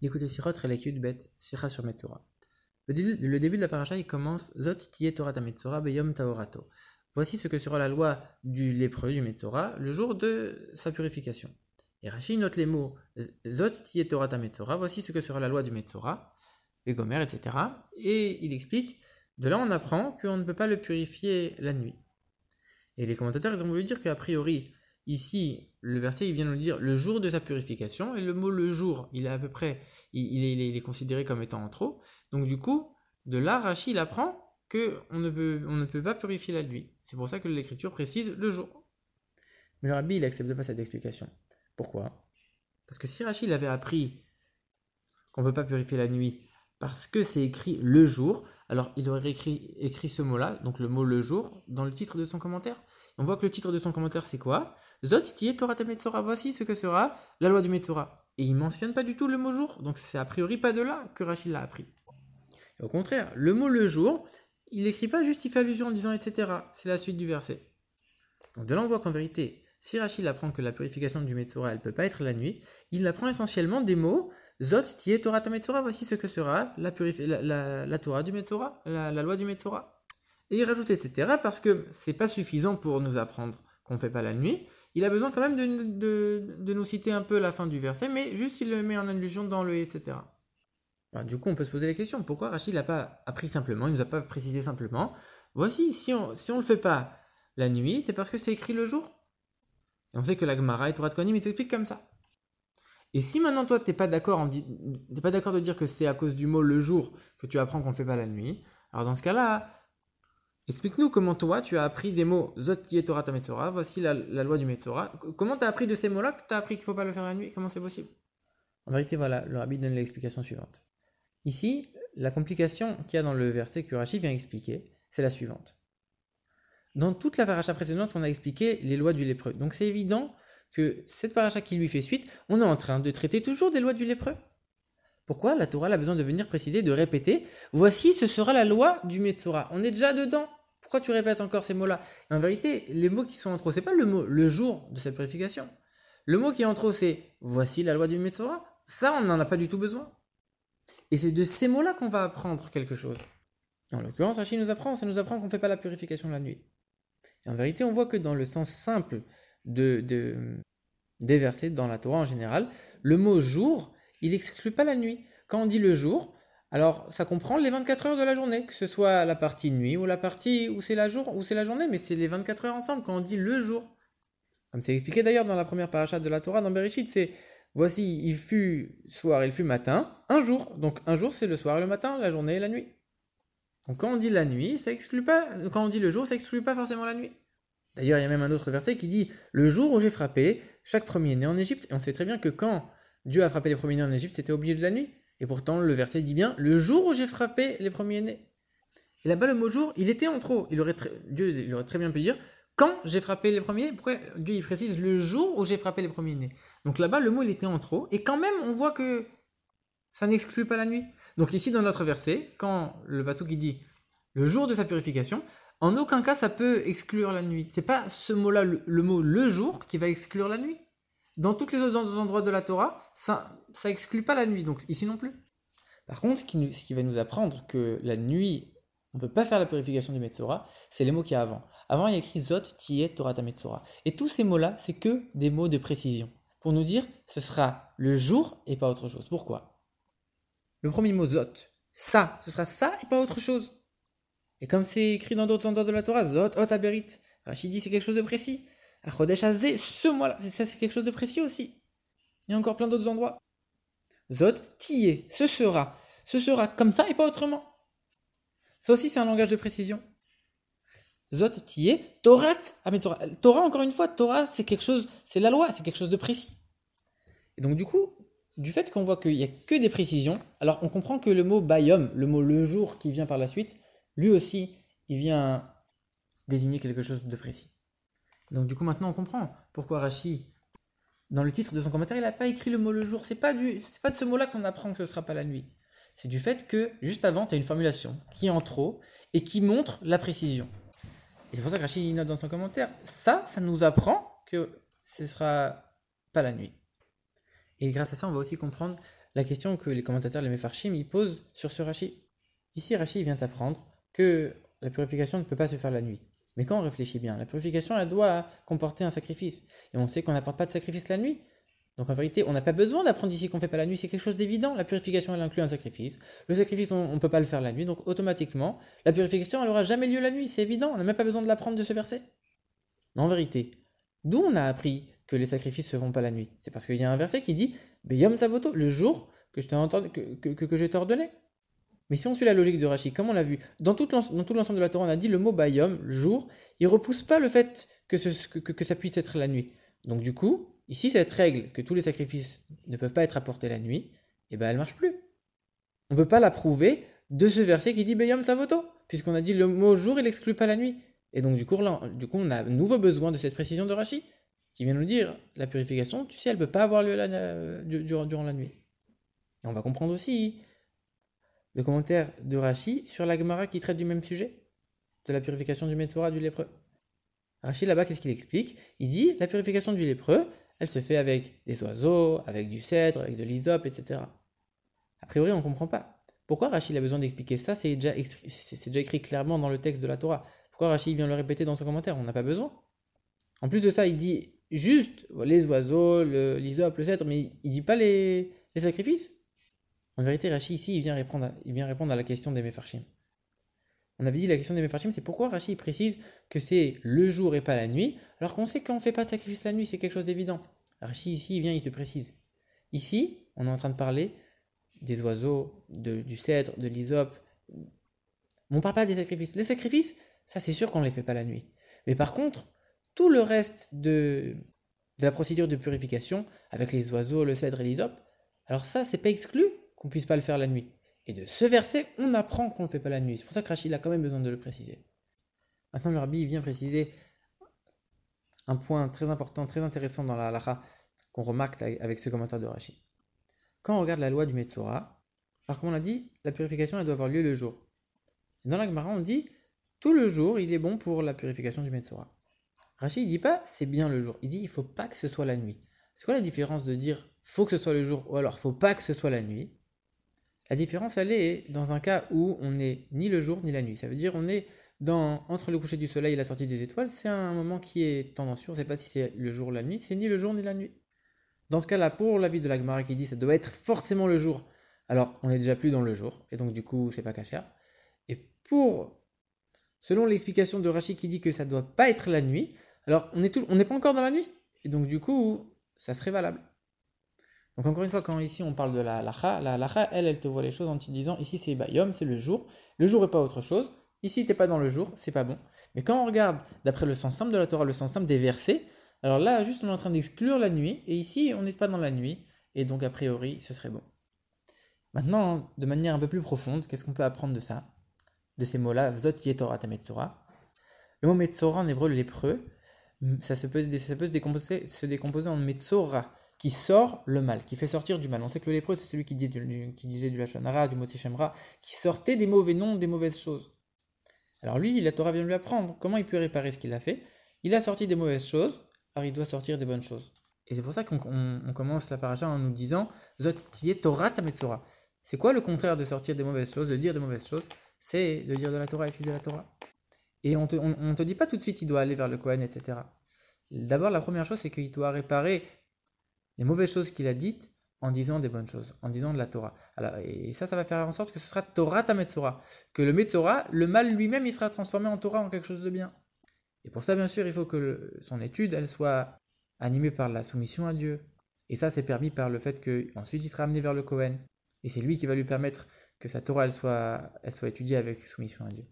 Écoutez Sirot, Relekut, Bet, Sira sur Metzora. Le début de la paracha, il commence Zot tiye Torah Metzora beyom taorato. Voici ce que sera la loi du lépreux, du Metzora, le jour de sa purification. Et Rashi note les mots Zot tiye Torah Metzora, voici ce que sera la loi du Metzora, et Gomer, etc. Et il explique, de là on apprend qu'on ne peut pas le purifier la nuit. Et les commentateurs ils ont voulu dire qu'a priori, Ici, le verset, il vient nous dire le jour de sa purification, et le mot le jour, il est à peu près, il, est, considéré comme étant en trop. Donc du coup, de là, Rachid apprend qu'on ne, peut, on ne peut pas purifier la nuit. C'est pour ça que l'écriture précise le jour. Mais le rabbi, il n'accepte pas cette explication. Pourquoi? Parce que si Rachid avait appris qu'on ne peut pas purifier la nuit parce que c'est écrit le jour, alors il aurait écrit, ce mot-là, donc le mot le jour, dans le titre de son commentaire. On voit que le titre de son commentaire c'est quoi Zot Torah Metzora, voici ce que sera la loi du Metzora. Et il mentionne pas du tout le mot jour, donc c'est a priori pas de là que Rachid l'a appris. au contraire, le mot le jour, il n'écrit pas juste, il fait allusion en disant etc. C'est la suite du verset. Donc de là on voit qu'en vérité, si Rachid apprend que la purification du Metzora elle peut pas être la nuit, il apprend essentiellement des mots Zot Torah Metzora, voici ce que sera la, Torah du Metzora, la, loi du Metzora. Et il rajoute etc. parce que c'est pas suffisant pour nous apprendre qu'on ne fait pas la nuit. Il a besoin quand même de, nous citer un peu la fin du verset, mais juste il le met en allusion dans le etc. du coup, on peut se poser la question pourquoi Rachid l'a pas appris simplement, il nous a pas précisé simplement? Voici, si on si on le fait pas la nuit, c'est parce que c'est écrit le jour. Et on sait que la Gemara et Torah de Kohanim, il s'explique comme ça. Et si maintenant toi t'es pas d'accord, t'es pas d'accord de dire que c'est à cause du mot le jour que tu apprends qu'on ne fait pas la nuit, alors dans ce cas-là, Explique-nous comment toi tu as appris des mots Zot Torah Metzora, voici la, loi du Metzora. Comment tu as appris de ces mots-là que tu as appris qu'il ne faut pas le faire la nuit? Comment c'est possible? En vérité, voilà, le rabbi donne l'explication suivante. Ici, la complication qu'il y a dans le verset que Rachid vient expliquer, c'est la suivante. Dans toute la paracha précédente, on a expliqué les lois du lépreux. Donc c'est évident que cette paracha qui lui fait suite, on est en train de traiter toujours des lois du lépreux. Pourquoi la Torah a besoin de venir préciser, de répéter Voici, ce sera la loi du Metzora. On est déjà dedans. Pourquoi tu répètes encore ces mots-là? En vérité, les mots qui sont en trop, c'est pas le mot le jour de cette purification. Le mot qui est en trop, c'est voici la loi du Metzora. Ça, on n'en a pas du tout besoin. Et c'est de ces mots-là qu'on va apprendre quelque chose. En l'occurrence, Rachid nous apprend, ça nous apprend qu'on ne fait pas la purification la nuit. En vérité, on voit que dans le sens simple de, de, des versets, dans la Torah en général, le mot jour, il n'exclut pas la nuit. Quand on dit le jour, alors, ça comprend les 24 heures de la journée, que ce soit la partie nuit ou la partie où c'est la jour ou c'est la journée, mais c'est les 24 heures ensemble quand on dit le jour. Comme c'est expliqué d'ailleurs dans la première paracha de la Torah dans Bereshit, c'est voici, il fut soir, il fut matin, un jour. Donc un jour c'est le soir et le matin, la journée et la nuit. Donc quand on dit la nuit, ça exclut pas, quand on dit le jour, ça exclut pas forcément la nuit. D'ailleurs, il y a même un autre verset qui dit le jour où j'ai frappé chaque premier-né en Égypte, et on sait très bien que quand Dieu a frappé les premiers-nés en Égypte, c'était au milieu de la nuit. Et pourtant, le verset dit bien le jour où j'ai frappé les premiers-nés. Et là-bas, le mot jour, il était en trop. Il aurait Dieu il aurait très bien pu dire quand j'ai frappé les premiers. Pourquoi Dieu il précise le jour où j'ai frappé les premiers-nés Donc là-bas, le mot il était en trop. Et quand même, on voit que ça n'exclut pas la nuit. Donc ici, dans notre verset, quand le passage qui dit le jour de sa purification, en aucun cas ça peut exclure la nuit. C'est pas ce mot-là, le, mot le jour, qui va exclure la nuit. Dans tous les autres endroits de la Torah, ça, ça exclut pas la nuit, donc ici non plus. Par contre, ce qui, ce qui va nous apprendre que la nuit, on ne peut pas faire la purification du Metzora, c'est les mots qu'il y a avant. Avant, il y a écrit Zot, Tiet, Torah, Metzora. Et tous ces mots-là, c'est que des mots de précision. Pour nous dire, ce sera le jour et pas autre chose. Pourquoi? Le premier mot, Zot, ça, ce sera ça et pas autre chose. Et comme c'est écrit dans d'autres endroits de la Torah, Zot, Ot, Aberit, Rachid dit c'est quelque chose de précis. Achodesh ce mois-là, ça c'est quelque chose de précis aussi. Il y a encore plein d'autres endroits. Zot, tiye, ce sera. Ce sera comme ça et pas autrement. Ça aussi c'est un langage de précision. Zot, tiye, Torah. Ah mais Torah, Torah encore une fois, Torah c'est quelque chose, c'est la loi, c'est quelque chose de précis. Et donc du coup, du fait qu'on voit qu'il n'y a que des précisions, alors on comprend que le mot bayom, le mot le jour qui vient par la suite, lui aussi, il vient désigner quelque chose de précis. Donc du coup maintenant on comprend pourquoi Rashi, dans le titre de son commentaire, il n'a pas écrit le mot le jour. C'est pas du, c'est pas de ce mot-là qu'on apprend que ce ne sera pas la nuit. C'est du fait que juste avant, tu as une formulation qui est en trop et qui montre la précision. Et c'est pour ça que Rachid note dans son commentaire, ça, ça nous apprend que ce sera pas la nuit. Et grâce à ça, on va aussi comprendre la question que les commentateurs, les Mefarshim, ils posent sur ce Rashi. Ici, Rashi vient apprendre que la purification ne peut pas se faire la nuit. Mais quand on réfléchit bien, la purification, doit comporter un sacrifice. Et on sait qu'on n'apporte pas de sacrifice la nuit. Donc en vérité, on n'a pas besoin d'apprendre ici qu'on ne fait pas la nuit, c'est quelque chose d'évident. La purification, elle inclut un sacrifice. Le sacrifice, on ne peut pas le faire la nuit, donc automatiquement, la purification, elle n'aura jamais lieu la nuit, c'est évident. On n'a même pas besoin de l'apprendre de ce verset. Mais en vérité, d'où on a appris que les sacrifices se font pas la nuit C'est parce qu'il y a un verset qui dit Yom Savoto, le jour que je t'ai ordonné. Mais si on suit la logique de Rachid, comme on l'a vu, dans tout l'ensemble de la Torah, on a dit le mot Bayom, le jour, il repousse pas le fait que, ça puisse être la nuit. Donc du coup, Ici, cette règle que tous les sacrifices ne peuvent pas être apportés la nuit, eh ben, elle marche plus. On ne peut pas la prouver de ce verset qui dit Beyom Savoto, puisqu'on a dit le mot jour, il n'exclut pas la nuit. Et donc, du coup, du coup, on a nouveau besoin de cette précision de Rashi, qui vient nous dire la purification, tu sais, elle ne peut pas avoir lieu durant, la nuit. Et on va comprendre aussi le commentaire de Rashi sur la Gemara qui traite du même sujet, de la purification du Metzora du lépreux. Rashi là-bas, qu'est-ce qu'il explique? Il dit la purification du lépreux, elle se fait avec des oiseaux, avec du cèdre, avec de l'hysope, etc. A priori, on ne comprend pas. Pourquoi Rachid a besoin d'expliquer ça? C'est déjà, déjà, écrit clairement dans le texte de la Torah. Pourquoi Rachid vient le répéter dans son commentaire? On n'a pas besoin. En plus de ça, il dit juste les oiseaux, l'hysope, le, cèdre, mais il dit pas les, sacrifices? En vérité, Rachid ici, il vient répondre à, il vient répondre à la question des Mefarshim. On avait dit la question des Mefarshim, c'est pourquoi Rachid précise que c'est le jour et pas la nuit, alors qu'on sait qu'on ne fait pas de sacrifice la nuit, c'est quelque chose d'évident. Rachid ici, il vient, il te précise. Ici, on est en train de parler des oiseaux, du cèdre, de l'hysope. On ne parle pas des sacrifices. Les sacrifices, ça c'est sûr qu'on ne les fait pas la nuit. Mais par contre, tout le reste de, la procédure de purification, avec les oiseaux, le cèdre et l'hysope, alors ça, c'est pas exclu qu'on puisse pas le faire la nuit. Et de ce verset, on apprend qu'on ne fait pas la nuit. C'est pour ça que Rachid a quand même besoin de le préciser. Maintenant, le rabbi vient préciser un point très important, très intéressant dans la halakha qu'on remarque avec ce commentaire de Rachid. Quand on regarde la loi du Metzora, alors comme on l'a dit, la purification elle doit avoir lieu le jour. Dans la Gemara, on dit tout le jour, il est bon pour la purification du Metzora. Rachid ne dit pas c'est bien le jour, il dit il faut pas que ce soit la nuit. C'est quoi la différence de dire faut que ce soit le jour ou alors faut pas que ce soit la nuit? La différence elle est dans un cas où on n'est ni le jour ni la nuit. Ça veut dire on est dans, entre le coucher du soleil et la sortie des étoiles, c'est un moment qui est tendancieux. On ne sait pas si c'est le jour ou la nuit, c'est ni le jour ni la nuit. Dans ce cas-là, pour l'avis de l'Agmara qui dit ça doit être forcément le jour, alors on n'est déjà plus dans le jour, et donc du coup c'est pas caché. Et pour, selon l'explication de Rachid qui dit que ça doit pas être la nuit, alors on n'est pas encore dans la nuit, et donc du coup ça serait valable. Donc encore une fois, quand ici on parle de la lacha, la lacha, elle, elle te voit les choses en te disant, ici c'est bayom, c'est le jour, le jour n'est pas autre chose, Ici, t'es pas dans le jour, c'est pas bon. Mais quand on regarde d'après le sens simple de la Torah, le sens simple des versets, alors là, juste on est en train d'exclure la nuit, et ici, on n'est pas dans la nuit, et donc a priori, ce serait bon. Maintenant, de manière un peu plus profonde, qu'est-ce qu'on peut apprendre de ça? De ces mots-là, Vzot Yetorah Tametzora. Le mot Metzora en hébreu, le lépreux, ça, se peut, ça se, décomposer, se décomposer en Metzora, qui sort le mal, qui fait sortir du mal. On sait que le lépreux, c'est celui qui, dit du, qui disait du Lachonara, du Motishemra, qui sortait des mauvais noms, des mauvaises choses. Alors lui, la Torah vient lui apprendre comment il peut réparer ce qu'il a fait. Il a sorti des mauvaises choses, alors il doit sortir des bonnes choses. Et c'est pour ça qu'on commence la paracha en nous disant Zot Torah Tametzora. C'est quoi le contraire de sortir des mauvaises choses, de dire des mauvaises choses? C'est de dire de la Torah, étudier la Torah. Et on on, te dit pas tout de suite il doit aller vers le Kohen, etc. D'abord, la première chose, c'est qu'il doit réparer les mauvaises choses qu'il a dites en disant des bonnes choses, en disant de la Torah. Et ça, ça va faire en sorte que ce sera Torah ta Metzora. Que le Metzora, le mal lui-même, il sera transformé en Torah, en quelque chose de bien. Et pour ça, bien sûr, il faut que son étude, elle soit animée par la soumission à Dieu. Et ça, c'est permis par le fait qu'ensuite il sera amené vers le Kohen. Et c'est lui qui va lui permettre que sa Torah, elle soit, elle soit étudiée avec soumission à Dieu.